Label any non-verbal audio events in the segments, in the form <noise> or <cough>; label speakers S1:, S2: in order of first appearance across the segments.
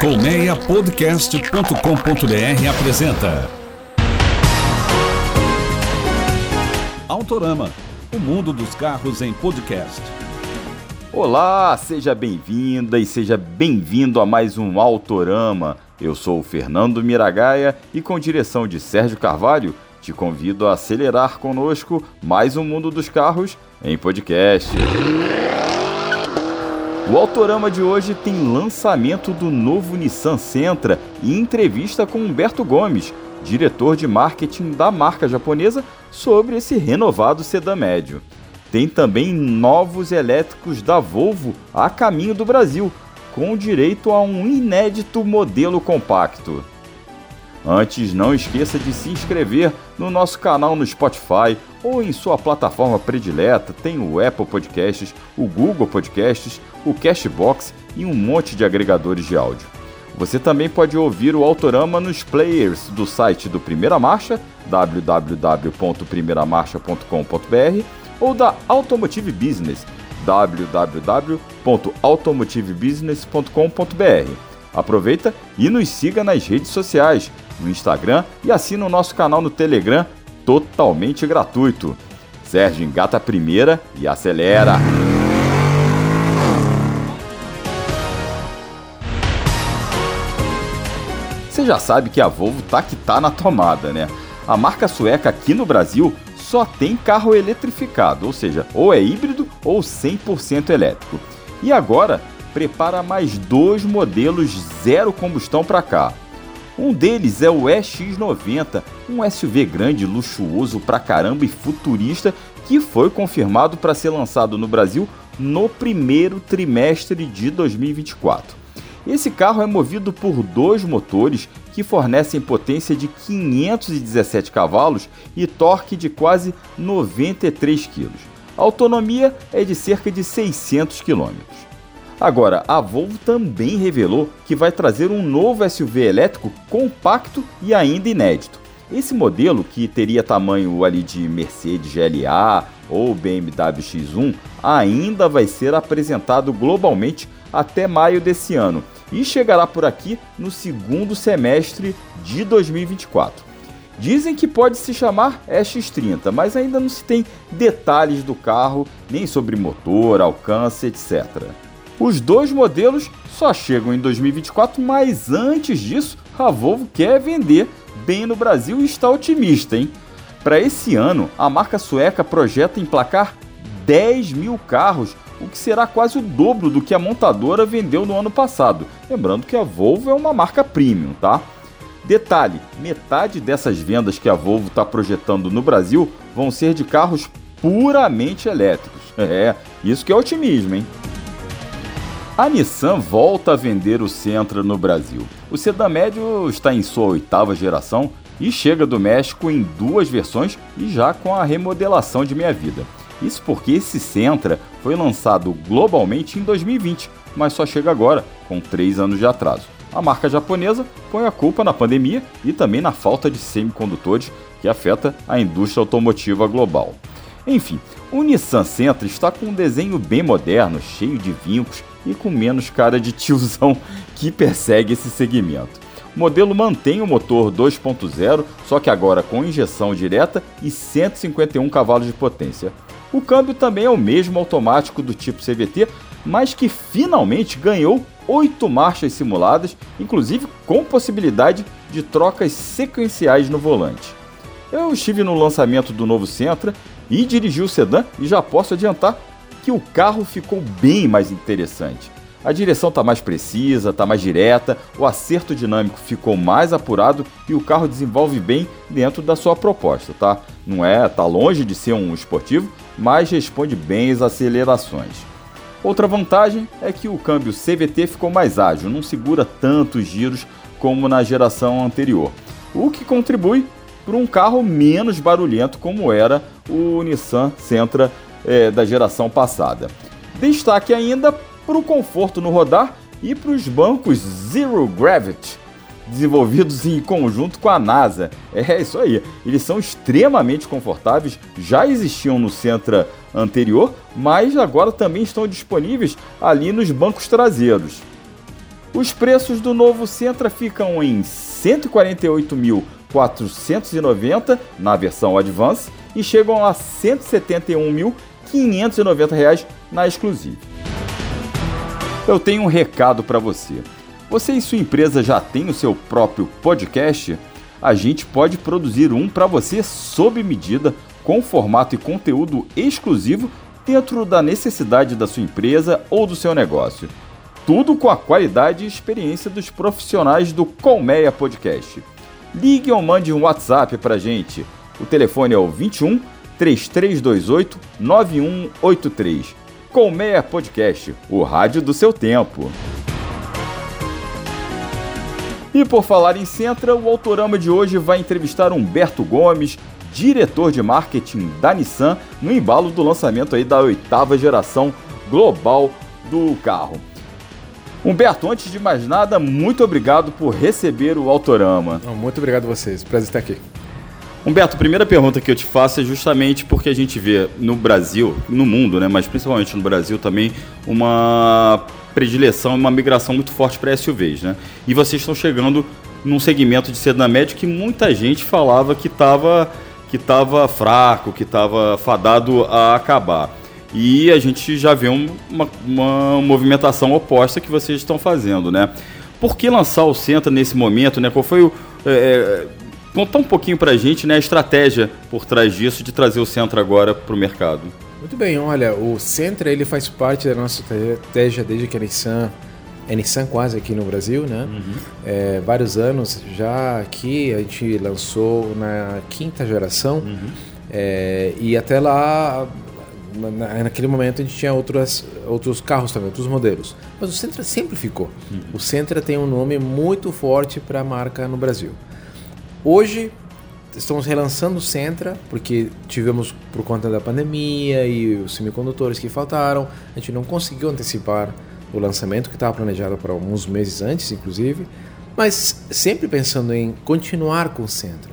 S1: Colmeiapodcast.com.br apresenta Autorama, o mundo dos carros em podcast.
S2: Olá, seja bem-vinda e seja bem-vindo a mais um Autorama. Eu sou o Fernando Miragaia e com direção de Sérgio Carvalho, te convido a acelerar conosco mais um mundo dos carros em podcast. O Autorama de hoje tem lançamento do novo Nissan Sentra e entrevista com Humberto Gomes, diretor de marketing da marca japonesa, sobre esse renovado sedã médio. Tem também novos elétricos da Volvo a caminho do Brasil, com direito a um inédito modelo compacto. Antes, não esqueça de se inscrever no nosso canal no Spotify ou em sua plataforma predileta. Tem o Apple Podcasts, o Google Podcasts, o Cashbox e um monte de agregadores de áudio. Você também pode ouvir o Autorama nos players do site do Primeira Marcha, www.primeiramarcha.com.br, ou da Automotive Business, www.automotivebusiness.com.br. Aproveita e nos siga nas redes sociais no Instagram e assina o nosso canal no Telegram totalmente gratuito. Sérgio engata a primeira e acelera. Você já sabe que a Volvo tá que tá na tomada, né? A marca sueca aqui no Brasil só tem carro eletrificado, ou seja, ou é híbrido ou 100% elétrico. E agora prepara mais dois modelos zero combustão para cá. Um deles é o EX90, um SUV grande, luxuoso pra caramba e futurista que foi confirmado para ser lançado no Brasil no primeiro trimestre de 2024. Esse carro é movido por dois motores que fornecem potência de 517 cavalos e torque de quase 93 kg. A autonomia é de cerca de 600 km. Agora, a Volvo também revelou que vai trazer um novo SUV elétrico compacto e ainda inédito. Esse modelo, que teria tamanho ali de Mercedes GLA ou BMW X1, ainda vai ser apresentado globalmente até maio desse ano e chegará por aqui no segundo semestre de 2024. Dizem que pode se chamar X30, mas ainda não se tem detalhes do carro, nem sobre motor, alcance, etc. Os dois modelos só chegam em 2024, mas antes disso, a Volvo quer vender bem no Brasil e está otimista, hein? Para esse ano, a marca sueca projeta emplacar 10 mil carros, o que será quase o dobro do que a montadora vendeu no ano passado. Lembrando que a Volvo é uma marca premium, tá? Detalhe: metade dessas vendas que a Volvo está projetando no Brasil vão ser de carros puramente elétricos. <laughs> É, isso que é otimismo, hein? A Nissan volta a vender o Sentra no Brasil. O sedã médio está em sua oitava geração e chega do México em duas versões e já com a remodelação de minha vida. Isso porque esse Sentra foi lançado globalmente em 2020, mas só chega agora, com três anos de atraso. A marca japonesa põe a culpa na pandemia e também na falta de semicondutores que afeta a indústria automotiva global. Enfim, o Nissan Sentra está com um desenho bem moderno, cheio de vincos e com menos cara de tiozão que persegue esse segmento. O modelo mantém o motor 2.0, só que agora com injeção direta e 151 cavalos de potência. O câmbio também é o mesmo automático do tipo CVT, mas que finalmente ganhou 8 marchas simuladas, inclusive com possibilidade de trocas sequenciais no volante. Eu estive no lançamento do novo Sentra e dirigi o sedã e já posso adiantar que o carro ficou bem mais interessante. A direção está mais precisa, está mais direta, o acerto dinâmico ficou mais apurado e o carro desenvolve bem dentro da sua proposta, tá? Não é, tá longe de ser um esportivo, mas responde bem às acelerações. Outra vantagem é que o câmbio CVT ficou mais ágil, não segura tantos giros como na geração anterior, o que contribui para um carro menos barulhento como era o Nissan Sentra é, da geração passada. Destaque ainda para o conforto no rodar e para os bancos Zero Gravity, desenvolvidos em conjunto com a NASA. É isso aí, eles são extremamente confortáveis, já existiam no Sentra anterior, mas agora também estão disponíveis ali nos bancos traseiros. Os preços do novo Sentra ficam em R$ 148.490 na versão Advance e chegam a R$ 171.590 na Exclusive. Eu tenho um recado para você. Você e sua empresa já tem o seu próprio podcast? A gente pode produzir um para você sob medida, com formato e conteúdo exclusivo dentro da necessidade da sua empresa ou do seu negócio. Tudo com a qualidade e experiência dos profissionais do Colmeia Podcast. Ligue ou mande um WhatsApp para gente. O telefone é o 21 3328 9183. Colmeia Podcast, o rádio do seu tempo. E por falar em Centra, o Autorama de hoje vai entrevistar Humberto Gomes, diretor de marketing da Nissan, no embalo do lançamento aí da oitava geração global do carro. Humberto, antes de mais nada, muito obrigado por receber o Autorama.
S3: Muito obrigado a vocês, prazer estar aqui.
S2: Humberto, a primeira pergunta que eu te faço é justamente porque a gente vê no Brasil, no mundo, né, mas principalmente no Brasil também, uma predileção, uma migração muito forte para SUVs, né? E vocês estão chegando num segmento de sedã médio que muita gente falava que estava que tava fraco, que estava fadado a acabar. E a gente já vê um, uma, uma movimentação oposta que vocês estão fazendo, né? Por que lançar o Centra nesse momento, né? Qual foi o... É, é contar um pouquinho para a gente né, a estratégia por trás disso de trazer o Centra agora para o mercado.
S3: Muito bem, olha, o Centra ele faz parte da nossa estratégia desde que a Nissan é Nissan quase aqui no Brasil, né? Uhum. É, vários anos já aqui a gente lançou na quinta geração uhum. é, e até lá na, naquele momento a gente tinha outras, outros carros também, outros modelos. Mas o Sentra sempre ficou. Uhum. O Sentra tem um nome muito forte para a marca no Brasil. Hoje estamos relançando o Sentra, porque tivemos, por conta da pandemia e os semicondutores que faltaram, a gente não conseguiu antecipar o lançamento, que estava planejado para alguns meses antes, inclusive, mas sempre pensando em continuar com o Sentra.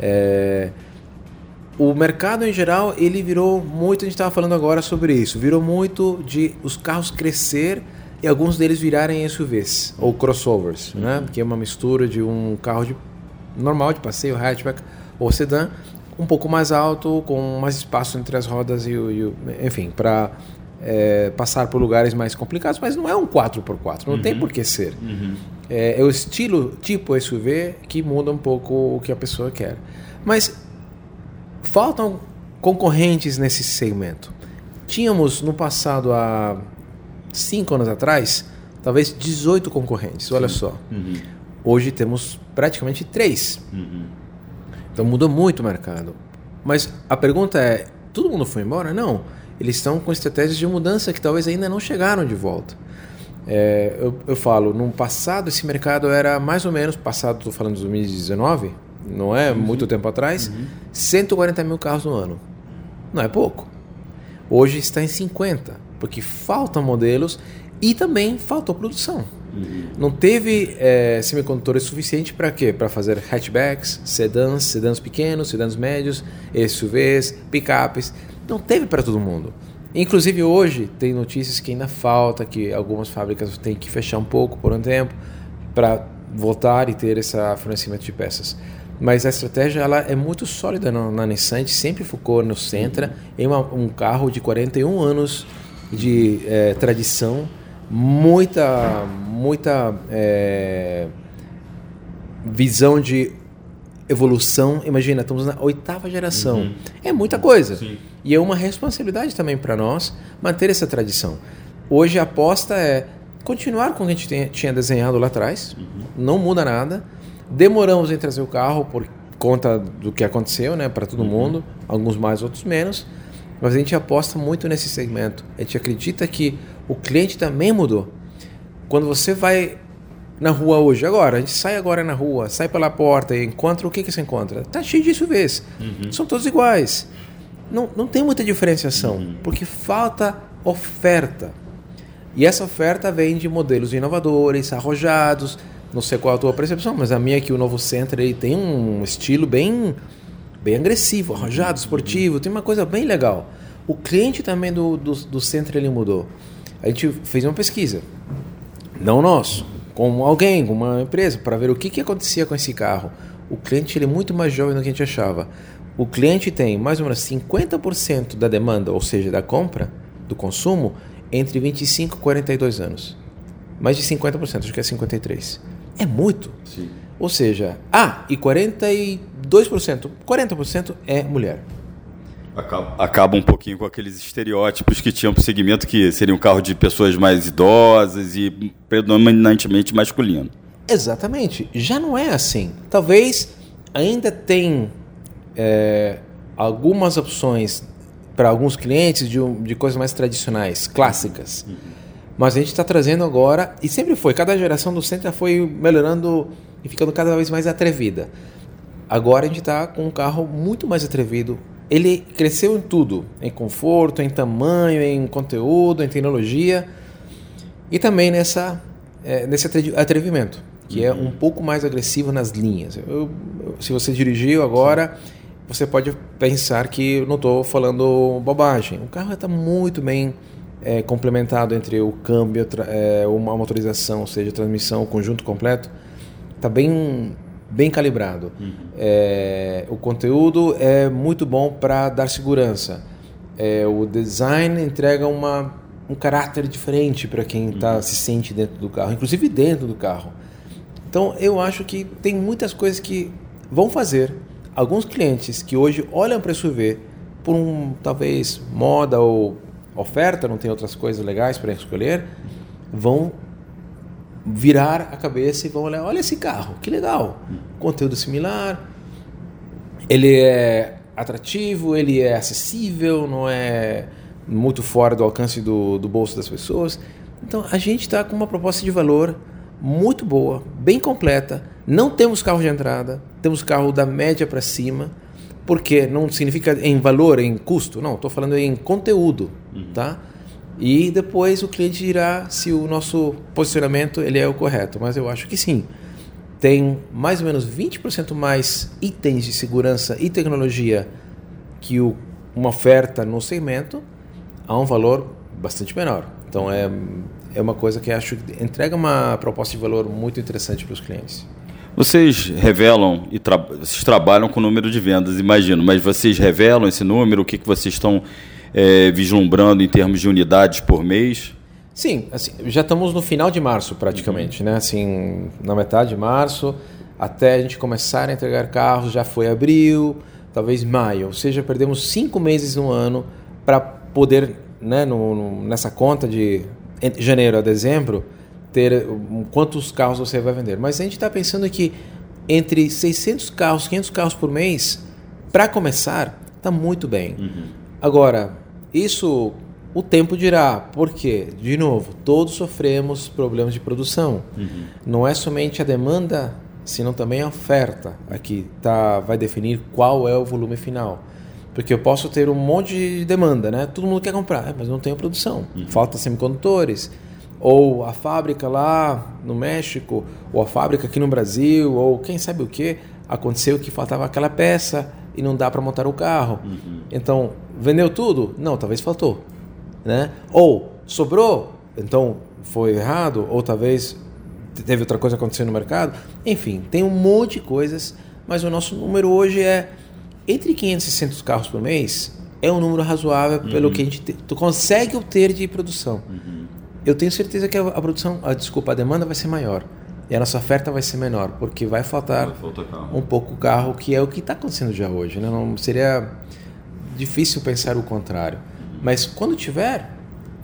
S3: É, o mercado em geral, ele virou muito, a gente estava falando agora sobre isso, virou muito de os carros crescer e alguns deles virarem SUVs ou crossovers, né? que é uma mistura de um carro de normal de passeio, hatchback ou sedã, um pouco mais alto, com mais espaço entre as rodas e o, e o enfim, para é, passar por lugares mais complicados, mas não é um 4x4, não uhum. tem por que ser. Uhum. É, é, o estilo tipo SUV que muda um pouco o que a pessoa quer. Mas faltam concorrentes nesse segmento. Tínhamos no passado, há 5 anos atrás, talvez 18 concorrentes, olha Sim. só. Uhum. Hoje temos praticamente três. Uhum. Então mudou muito o mercado. Mas a pergunta é: todo mundo foi embora? Não. Eles estão com estratégias de mudança que talvez ainda não chegaram de volta. É, eu, eu, falo, no passado esse mercado era mais ou menos, passado, estou falando de 2019, não é uhum. muito tempo atrás, uhum. 140 mil carros no ano. Não é pouco. Hoje está em 50, porque faltam modelos e também faltou produção. Uhum. Não teve é, semicondutores suficientes para quê? Para fazer hatchbacks, sedãs, sedãs pequenos, sedãs médios, SUVs, picapes. Não teve para todo mundo. Inclusive hoje tem notícias que ainda falta, que algumas fábricas têm que fechar um pouco por um tempo para voltar e ter esse fornecimento de peças. Mas a estratégia ela é muito sólida na, na Nissan, a gente sempre focou no Sentra, em uma, um carro de 41 anos de é, tradição, muita, muita é, visão de evolução. Imagina, estamos na oitava geração. Uhum. É muita coisa. Sim. E é uma responsabilidade também para nós manter essa tradição. Hoje a aposta é continuar com o que a gente tinha desenhado lá atrás, uhum. não muda nada. Demoramos em trazer o carro por conta do que aconteceu, né, para todo uhum. mundo, alguns mais, outros menos. Mas a gente aposta muito nesse segmento. A gente acredita que o cliente também mudou. Quando você vai na rua hoje, agora, a gente sai agora na rua, sai pela porta e encontra o que, que você encontra? Tá cheio de SUVs. Uhum. São todos iguais. Não, não tem muita diferenciação, uhum. porque falta oferta. E essa oferta vem de modelos inovadores, arrojados. Não sei qual é a tua percepção, mas a minha é que o novo Sentra ele tem um estilo bem, bem agressivo, arrojado, esportivo, tem uma coisa bem legal. O cliente também do, do, do Sentra ele mudou. A gente fez uma pesquisa, não nosso, com alguém, com uma empresa, para ver o que, que acontecia com esse carro. O cliente ele é muito mais jovem do que a gente achava. O cliente tem mais ou menos 50% da demanda, ou seja, da compra, do consumo, entre 25 e 42 anos. Mais de 50%, acho que é 53%. É muito.
S2: Sim.
S3: Ou seja, ah, e 42%, 40% é mulher.
S2: Acaba, acaba um pouquinho com aqueles estereótipos que tinham para o segmento que seria um carro de pessoas mais idosas e predominantemente masculino.
S3: Exatamente. Já não é assim. Talvez ainda tem é, algumas opções para alguns clientes de, de, coisas mais tradicionais, clássicas. Uhum. Mas a gente está trazendo agora, e sempre foi, cada geração do Sentra foi melhorando e ficando cada vez mais atrevida. Agora a gente está com um carro muito mais atrevido. Ele cresceu em tudo, em conforto, em tamanho, em conteúdo, em tecnologia e também nessa, é, nesse atrevimento, que é um pouco mais agressivo nas linhas. Eu, se você dirigiu agora, você pode pensar que eu não estou falando bobagem. O carro está muito bem é, complementado entre o câmbio, é, uma motorização, ou seja, transmissão, o conjunto completo está bem bem calibrado. Uhum. É, o conteúdo é muito bom para dar segurança. É, o design entrega uma, um caráter diferente para quem tá, uhum. se sente dentro do carro, inclusive dentro do carro. Então eu acho que tem muitas coisas que vão fazer alguns clientes que hoje olham para SUV por um talvez moda ou oferta, não tem outras coisas legais para escolher, vão virar a cabeça e vão olhar, olha esse carro, que legal, conteúdo similar, ele é atrativo, ele é acessível, não é muito fora do alcance do, do bolso das pessoas. Então a gente está com uma proposta de valor muito boa, bem completa. Não temos carro de entrada, temos carro da média para cima, porque não significa em valor, em custo, não, estou falando em conteúdo, uhum. tá? E depois o cliente dirá se o nosso posicionamento ele é o correto. Mas eu acho que sim. Tem mais ou menos 20% mais itens de segurança e tecnologia que o, uma oferta no segmento a um valor bastante menor. Então é, é uma coisa que acho que entrega uma proposta de valor muito interessante para os clientes.
S2: Vocês revelam e tra vocês trabalham com o número de vendas, imagino, mas vocês revelam esse número, o que, que vocês estão é, vislumbrando em termos de unidades por mês?
S3: Sim, assim, já estamos no final de março praticamente, uhum. né? Assim, na metade de março, até a gente começar a entregar carros, já foi abril, talvez maio, ou seja, perdemos cinco meses no ano para poder, né, no, no, nessa conta de janeiro a dezembro, ter quantos carros você vai vender. Mas a gente está pensando que entre 600 carros, 500 carros por mês, para começar, está muito bem. Uhum. Agora, isso o tempo dirá, porque, de novo, todos sofremos problemas de produção. Uhum. Não é somente a demanda, senão também a oferta aqui tá, vai definir qual é o volume final. Porque eu posso ter um monte de demanda, né? Todo mundo quer comprar, mas não tenho produção. Uhum. Falta semicondutores. Ou a fábrica lá no México, ou a fábrica aqui no Brasil, ou quem sabe o que, aconteceu que faltava aquela peça e não dá para montar o carro. Uhum. Então, vendeu tudo? Não, talvez faltou. Né? Ou sobrou? Então foi errado? Ou talvez teve outra coisa acontecendo no mercado? Enfim, tem um monte de coisas, mas o nosso número hoje é entre 500 e 600 carros por mês. É um número razoável uhum. pelo que a gente te, tu consegue obter de produção. Uhum. Eu tenho certeza que a, a produção, a, desculpa, a demanda vai ser maior e a nossa oferta vai ser menor, porque vai faltar um pouco carro, que é o que está acontecendo já hoje. Né? Não seria difícil pensar o contrário. Mas quando tiver,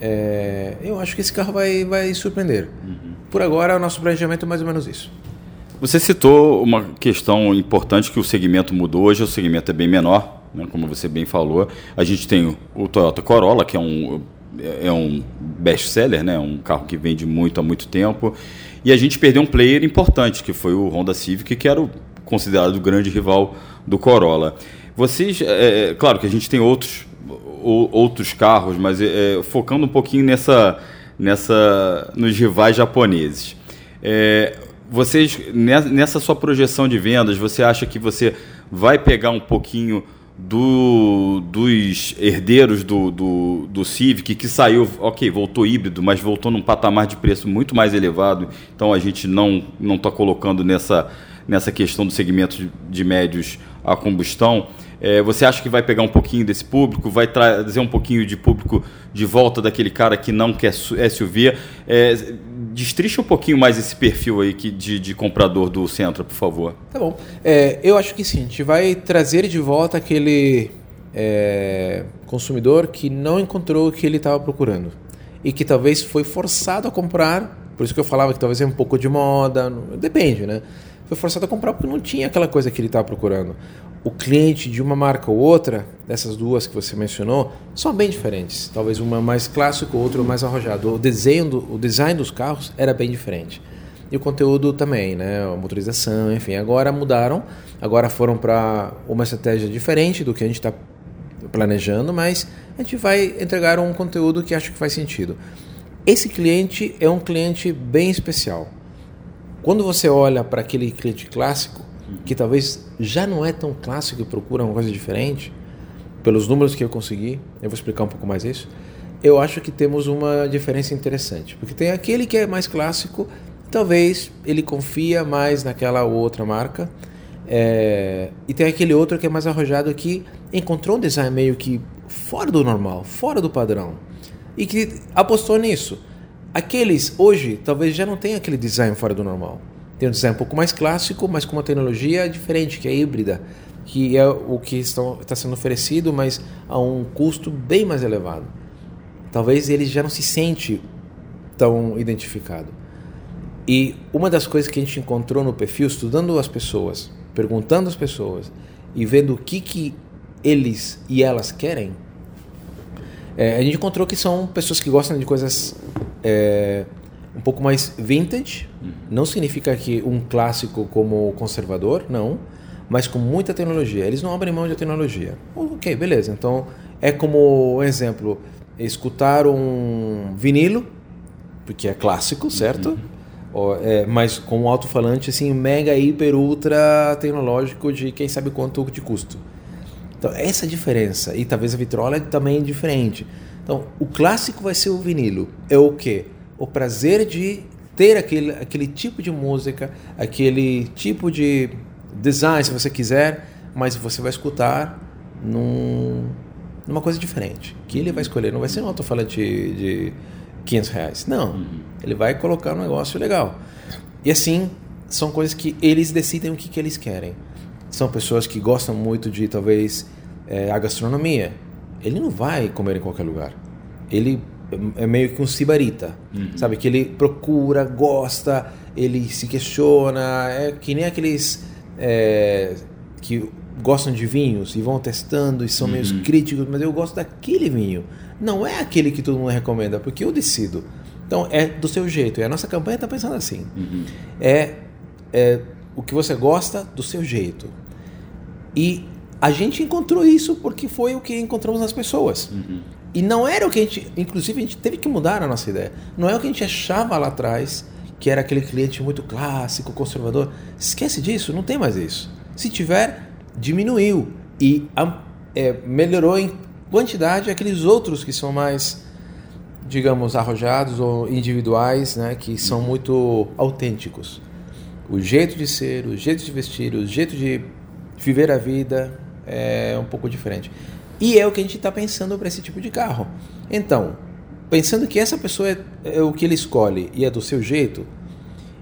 S3: é, eu acho que esse carro vai, vai surpreender. Uhum. Por agora, o nosso planejamento é mais ou menos isso.
S2: Você citou uma questão importante que o segmento mudou. Hoje o segmento é bem menor, né? como você bem falou. A gente tem o Toyota Corolla, que é um, é um best-seller, né? um carro que vende muito há muito tempo. E a gente perdeu um player importante, que foi o Honda Civic, que era o, considerado o grande rival do Corolla. Vocês, é, é, claro que a gente tem outros, outros carros, mas é, é, focando um pouquinho nessa, nessa, nos rivais japoneses. É, vocês, nessa sua projeção de vendas, você acha que você vai pegar um pouquinho do, dos herdeiros do, do, do Civic, que saiu, ok, voltou híbrido, mas voltou num patamar de preço muito mais elevado. Então a gente não não está colocando nessa, nessa questão do segmento de, médios a combustão. É, você acha que vai pegar um pouquinho desse público, vai trazer um pouquinho de público de volta daquele cara que não quer SUV? É, destrincha um pouquinho mais esse perfil aí que, de, de comprador do Centro, por favor.
S3: Tá bom. É, eu acho que sim, a gente vai trazer de volta aquele é, consumidor que não encontrou o que ele estava procurando e que talvez foi forçado a comprar, por isso que eu falava que talvez é um pouco de moda, depende, né? Foi forçado a comprar porque não tinha aquela coisa que ele estava procurando o cliente de uma marca ou outra, dessas duas que você mencionou, são bem diferentes. Talvez uma mais clássico, outra mais arrojado. O desenho, do, o design dos carros era bem diferente. E o conteúdo também, né? A motorização, enfim. Agora mudaram, agora foram para uma estratégia diferente do que a gente está planejando, mas a gente vai entregar um conteúdo que acho que faz sentido. Esse cliente é um cliente bem especial. Quando você olha para aquele cliente clássico, que talvez já não é tão clássico e procura uma coisa diferente, pelos números que eu consegui, eu vou explicar um pouco mais isso, eu acho que temos uma diferença interessante. Porque tem aquele que é mais clássico, talvez ele confia mais naquela ou outra marca, é, e tem aquele outro que é mais arrojado que encontrou um design meio que fora do normal, fora do padrão, e que apostou nisso. Aqueles hoje talvez já não tenham aquele design fora do normal. Tem um design um pouco mais clássico, mas com uma tecnologia diferente, que é híbrida, que é o que está sendo oferecido, mas a um custo bem mais elevado. Talvez ele já não se sente tão identificado. E uma das coisas que a gente encontrou no perfil, estudando as pessoas, perguntando às pessoas e vendo o que, que eles e elas querem, é, a gente encontrou que são pessoas que gostam de coisas é, um pouco mais vintage. Uhum. Não significa que um clássico como conservador, não, mas com muita tecnologia. Eles não abrem mão de tecnologia. Ok, beleza. Então é como exemplo escutar um vinilo, porque é clássico, certo? Uhum. é, mas com um alto-falante assim mega, hiper, ultra tecnológico de quem sabe quanto de custo. Então essa é a diferença e talvez a vitrola é também diferente. Então o clássico vai ser o vinilo. É o quê? o prazer de ter aquele, aquele tipo de música, aquele tipo de design, se você quiser, mas você vai escutar num, numa coisa diferente. Que ele vai escolher, não vai ser um alto-falante de, de 500 reais. Não, uhum. ele vai colocar um negócio legal. E assim, são coisas que eles decidem o que, que eles querem. São pessoas que gostam muito de, talvez, é, a gastronomia. Ele não vai comer em qualquer lugar. Ele é meio que um sibarita, uhum. sabe? Que ele procura, gosta, ele se questiona, é que nem aqueles é, que gostam de vinhos e vão testando e são uhum. meio críticos, mas eu gosto daquele vinho. Não é aquele que todo mundo recomenda, porque eu decido. Então é do seu jeito. E a nossa campanha está pensando assim: uhum. é, é o que você gosta do seu jeito. E a gente encontrou isso porque foi o que encontramos nas pessoas. Uhum. E não era o que a gente. Inclusive, a gente teve que mudar a nossa ideia. Não é o que a gente achava lá atrás, que era aquele cliente muito clássico, conservador. Esquece disso, não tem mais isso. Se tiver, diminuiu. E é, melhorou em quantidade aqueles outros que são mais, digamos, arrojados ou individuais, né, que são muito autênticos. O jeito de ser, o jeito de vestir, o jeito de viver a vida é um pouco diferente. E é o que a gente está pensando para esse tipo de carro. Então, pensando que essa pessoa é, é, o que ele escolhe e é do seu jeito,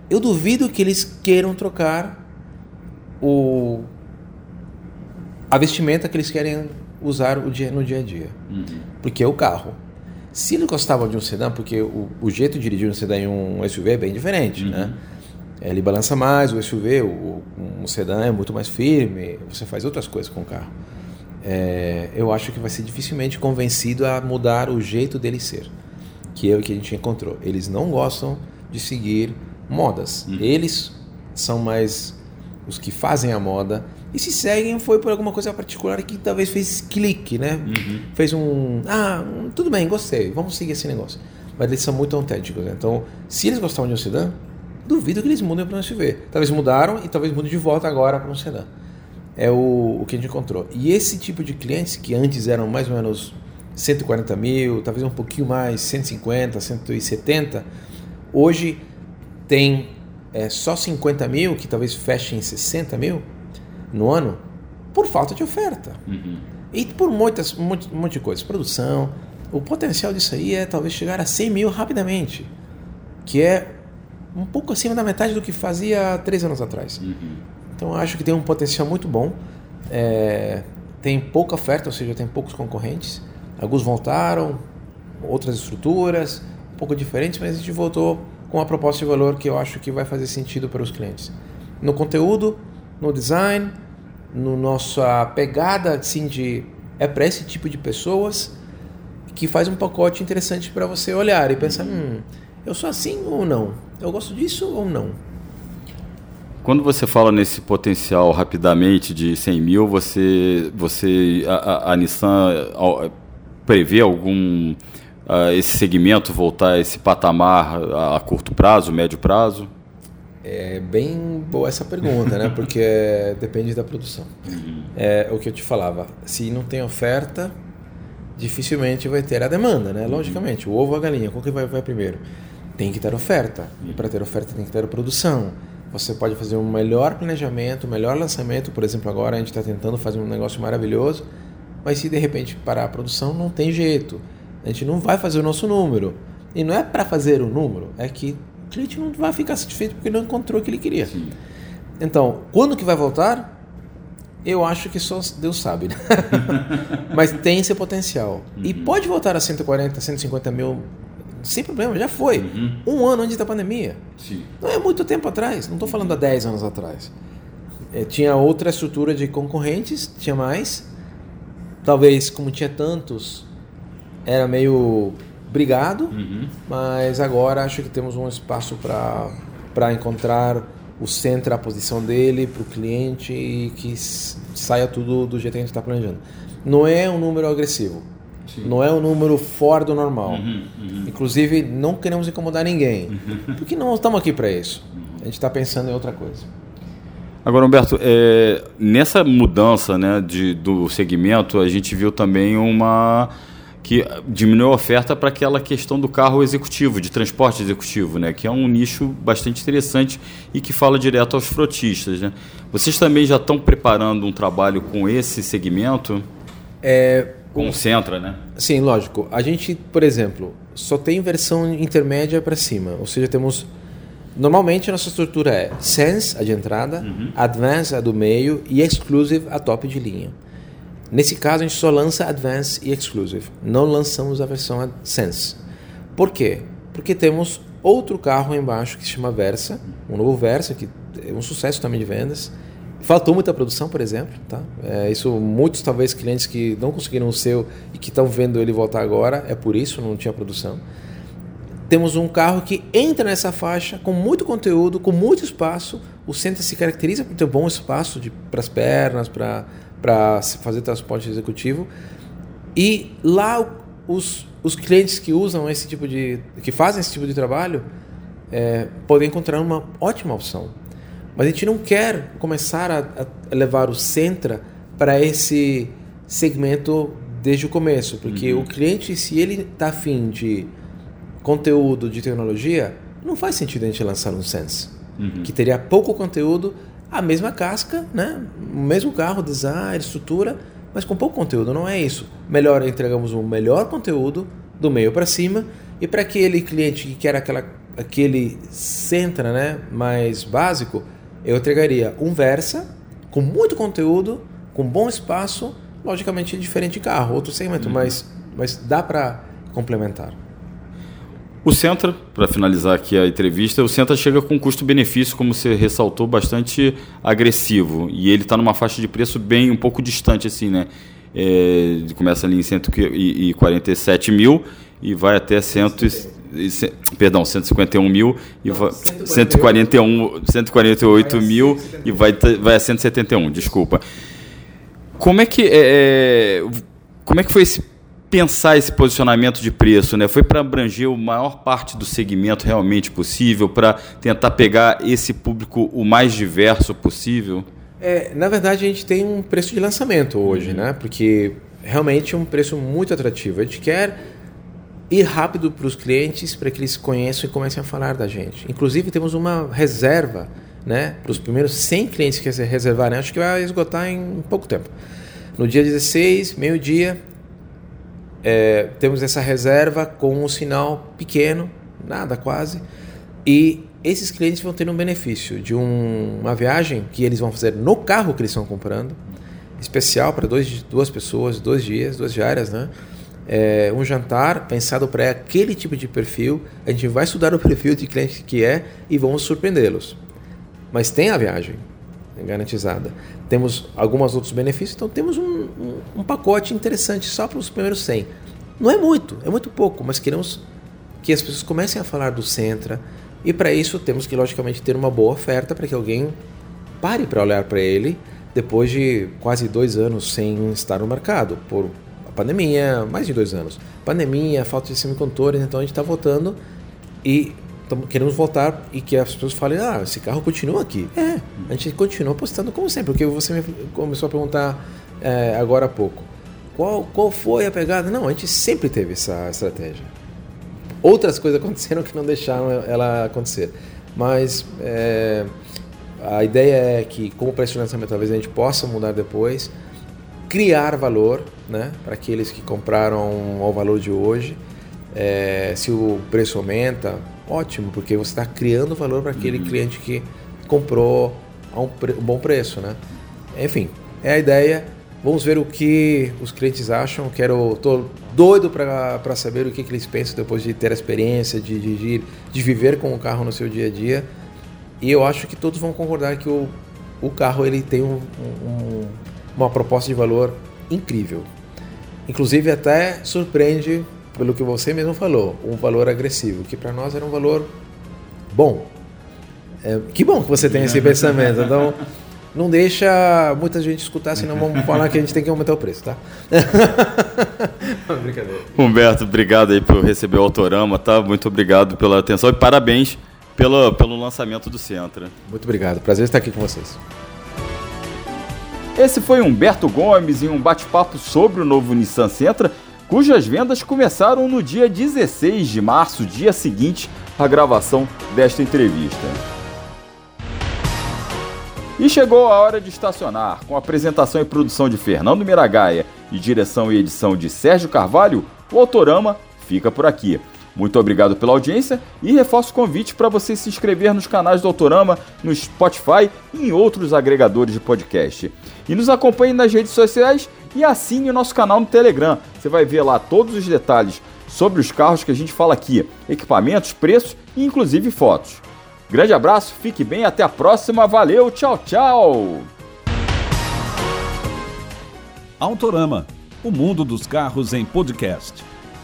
S3: eu duvido que eles queiram trocar o a vestimenta que eles querem usar o dia, no dia a dia. Uhum. Porque é o carro. Se eles gostavam de um sedã, porque o, o jeito de dirigir um sedã em um SUV é bem diferente, uhum. né? Ele balança mais, o SUV, o, um sedã é muito mais firme, você faz outras coisas com o carro é, eu acho que vai ser dificilmente convencido a mudar o jeito dele ser, que é o que a gente encontrou. Eles não gostam de seguir modas. Uhum. Eles são mais os que fazem a moda e se seguem foi por alguma coisa particular que talvez fez clique, né? Uhum. Fez um, ah, tudo bem, gostei, vamos seguir esse negócio. Mas eles são muito autênticos. Né? Então, se eles gostavam de um sedã, duvido que eles mudem para um SUV. Talvez mudaram e talvez mudem de volta agora para um sedã. é o, o que a gente encontrou. E esse tipo de clientes, que antes eram mais ou menos 140 mil, talvez um pouquinho mais, 150, 170, hoje tem é, só 50 mil, que talvez fechem 60 mil no ano, por falta de oferta. Uhum. E por muitas, um monte, um monte de coisas. Produção. O potencial disso aí é talvez chegar a 100 mil rapidamente. Que é um pouco acima da metade do que fazia três anos atrás. Uhum. Então acho que tem um potencial muito bom. É, tem pouca oferta, ou seja, tem poucos concorrentes. Alguns voltaram, outras estruturas, um pouco diferentes, mas a gente voltou com uma proposta de valor que eu acho que vai fazer sentido para os clientes. No conteúdo, no design, no nossa pegada assim de é para esse tipo de pessoas que faz um pacote interessante para você olhar e pensar, hum, eu sou assim ou não? Eu gosto disso ou não?
S2: Quando você fala nesse potencial rapidamente de 100 mil, você, você a, a, a Nissan prevê algum uh, esse segmento voltar a esse patamar a, a curto prazo, médio prazo?
S3: É bem boa essa pergunta, né? Porque <laughs> depende da produção. Uhum. É o que eu te falava. Se não tem oferta, dificilmente vai ter a demanda, né? Uhum. Logicamente, o ovo ou a galinha, qual que vai, vai primeiro? Tem que ter oferta. E para ter oferta tem que ter produção. Você pode fazer um melhor planejamento, um melhor lançamento. Por exemplo, agora a gente está tentando fazer um negócio maravilhoso, mas se de repente parar a produção, não tem jeito. A gente não vai fazer o nosso número. E não é para fazer o número, é que o cliente não vai ficar satisfeito porque não encontrou o que ele queria. Sim. Então, quando que vai voltar? Eu acho que só Deus sabe. Né? <laughs> Mas tem esse potencial. Uhum. E pode voltar a 140, 150 mil sem problema, já foi. Uhum. Um ano antes da pandemia. Sim. Não é muito tempo atrás, não estou falando há 10 anos atrás. É, tinha outra estrutura de concorrentes, tinha mais. Talvez, como tinha tantos, era meio brigado, uhum. mas agora acho que temos um espaço para encontrar o centro, a posição dele para o cliente e que saia tudo do jeito que a gente está planejando. Não é um número agressivo, Sim. não é um número fora do normal. Uhum, uhum. Inclusive, não queremos incomodar ninguém, uhum. porque não estamos aqui para isso. A gente está pensando em outra coisa.
S2: Agora, Humberto, é, nessa mudança né, de, do segmento, a gente viu também uma que diminuiu a oferta para aquela questão do carro executivo, de transporte executivo, né? que é um nicho bastante interessante e que fala direto aos frotistas. Né? Vocês também já estão preparando um trabalho com esse segmento?
S3: É,
S2: com o Centra, né?
S3: Sim, lógico. A gente, por exemplo, só tem versão intermédia para cima, ou seja, temos Normalmente a nossa estrutura é Sense, a de entrada, uhum. Advance, a do meio e Exclusive, a top de linha. Nesse caso, a gente só lança Advanced e Exclusive. Não lançamos a versão Sense. Por quê? Porque temos outro carro embaixo que se chama Versa, um novo Versa, que é um sucesso também de vendas. Faltou muita produção, por exemplo. Tá? É, isso muitos, talvez, clientes que não conseguiram o seu e que estão vendo ele voltar agora, é por isso, não tinha produção. Temos um carro que entra nessa faixa com muito conteúdo, com muito espaço. O Sentra se caracteriza por ter bom espaço para as pernas, para fazer transporte executivo. E lá os, os clientes que usam esse tipo de. que fazem esse tipo de trabalho é, podem encontrar uma ótima opção. Mas a gente não quer começar a, a levar o Centra para esse segmento desde o começo, porque uhum. o cliente, se ele está afim de conteúdo de tecnologia, não faz sentido a gente lançar um Sense, uhum. que teria pouco conteúdo a mesma casca, né? o mesmo carro, design, estrutura, mas com pouco conteúdo. Não é isso. Melhor entregamos um melhor conteúdo do meio para cima e para aquele cliente que quer aquela, aquele Sentra né, mais básico, eu entregaria um Versa com muito conteúdo, com bom espaço, logicamente diferente de carro, outro segmento, uhum. mas, mas dá para complementar.
S2: O Centra, para finalizar aqui a entrevista, o Centra chega com custo-benefício, como você ressaltou, bastante agressivo. E ele está numa faixa de preço bem um pouco distante, assim, né? É, começa ali em 147 mil e vai até 100, perdão, 151 mil e vai, 141, 148 mil e vai, vai a 171, desculpa. Como é que é, é como é que foi esse pensar esse posicionamento de preço, né? Foi para abranger a maior parte do segmento realmente possível, para tentar pegar esse público o mais diverso possível?
S3: É, na verdade, a gente tem um preço de lançamento hoje, uhum. né? Porque realmente é um preço muito atrativo. A gente quer ir rápido para os clientes para que eles conheçam e comecem a falar da gente. Inclusive, temos uma reserva né, para os primeiros 100 clientes que reservarem. Acho que vai esgotar em pouco tempo. No dia 16, meio-dia, é, temos essa reserva com um sinal pequeno, nada quase, e esses clientes vão ter um benefício de um, uma viagem que eles vão fazer no carro que eles estão comprando, especial para dois, duas pessoas, dois dias, duas diárias, né? É, um jantar pensado para aquele tipo de perfil. A gente vai estudar o <laughs> perfil de cliente que é e vamos surpreendê-los. Mas tem a viagem garantizada. Temos alguns outros benefícios, então temos um, um, um pacote interessante só para os primeiros 100. Não é muito, é muito pouco, mas queremos que as pessoas comecem a falar do Centra, e para isso temos que, logicamente, ter uma boa oferta para que alguém pare para olhar para ele depois de quase dois anos sem estar no mercado, por pandemia, mais de dois anos. Pandemia, falta de semicondutores, então a gente está voltando e queremos voltar e que as pessoas falem: ah, esse carro continua aqui. É, a gente continua apostando como sempre, porque você me começou a perguntar é, agora há pouco. Qual, qual foi a pegada? Não, a gente sempre teve essa estratégia outras coisas aconteceram que não deixaram ela acontecer. Mas é, a ideia é que, como lançamento, talvez a gente possa mudar depois, criar valor né, para aqueles que compraram ao valor de hoje. É, se o preço aumenta, ótimo, porque você está criando valor para aquele uhum. cliente que comprou a um, um bom preço. Né? Enfim, é a ideia Vamos ver o que os clientes acham. Quero, tô doido para saber o que, que, eles pensam depois de ter a experiência de dirigir, de viver com o carro no seu dia a dia. E eu acho que todos vão concordar que o, o carro ele tem um, um, uma proposta de valor incrível. Inclusive até surpreende pelo que você mesmo falou, um valor agressivo, que para nós era um valor bom. É, que bom que você tem esse <laughs> pensamento. Então não deixa muita gente escutar, senão vamos falar que a gente tem que aumentar o preço, tá? <laughs>
S2: Brincadeira. Humberto, obrigado aí por receber o Autorama, tá? Muito obrigado pela atenção e parabéns pelo, pelo lançamento do Centra.
S3: Muito obrigado, prazer estar aqui com vocês.
S2: Esse foi Humberto Gomes em um bate-papo sobre o novo Nissan Sentra, cujas vendas começaram no dia 16 de março, dia seguinte à gravação desta entrevista. E chegou a hora de estacionar. Com apresentação e produção de Fernando Miragaia e direção e edição de Sérgio Carvalho, o Autorama fica por aqui. Muito obrigado pela audiência e reforço o convite para você se inscrever nos canais do Autorama, no Spotify e em outros agregadores de podcast. E nos acompanhe nas redes sociais e assine o nosso canal no Telegram. Você vai ver lá todos os detalhes sobre os carros que a gente fala aqui, equipamentos, preços e inclusive fotos. Grande abraço, fique bem, até a próxima, valeu, tchau, tchau!
S1: Autorama, o mundo dos carros em podcast.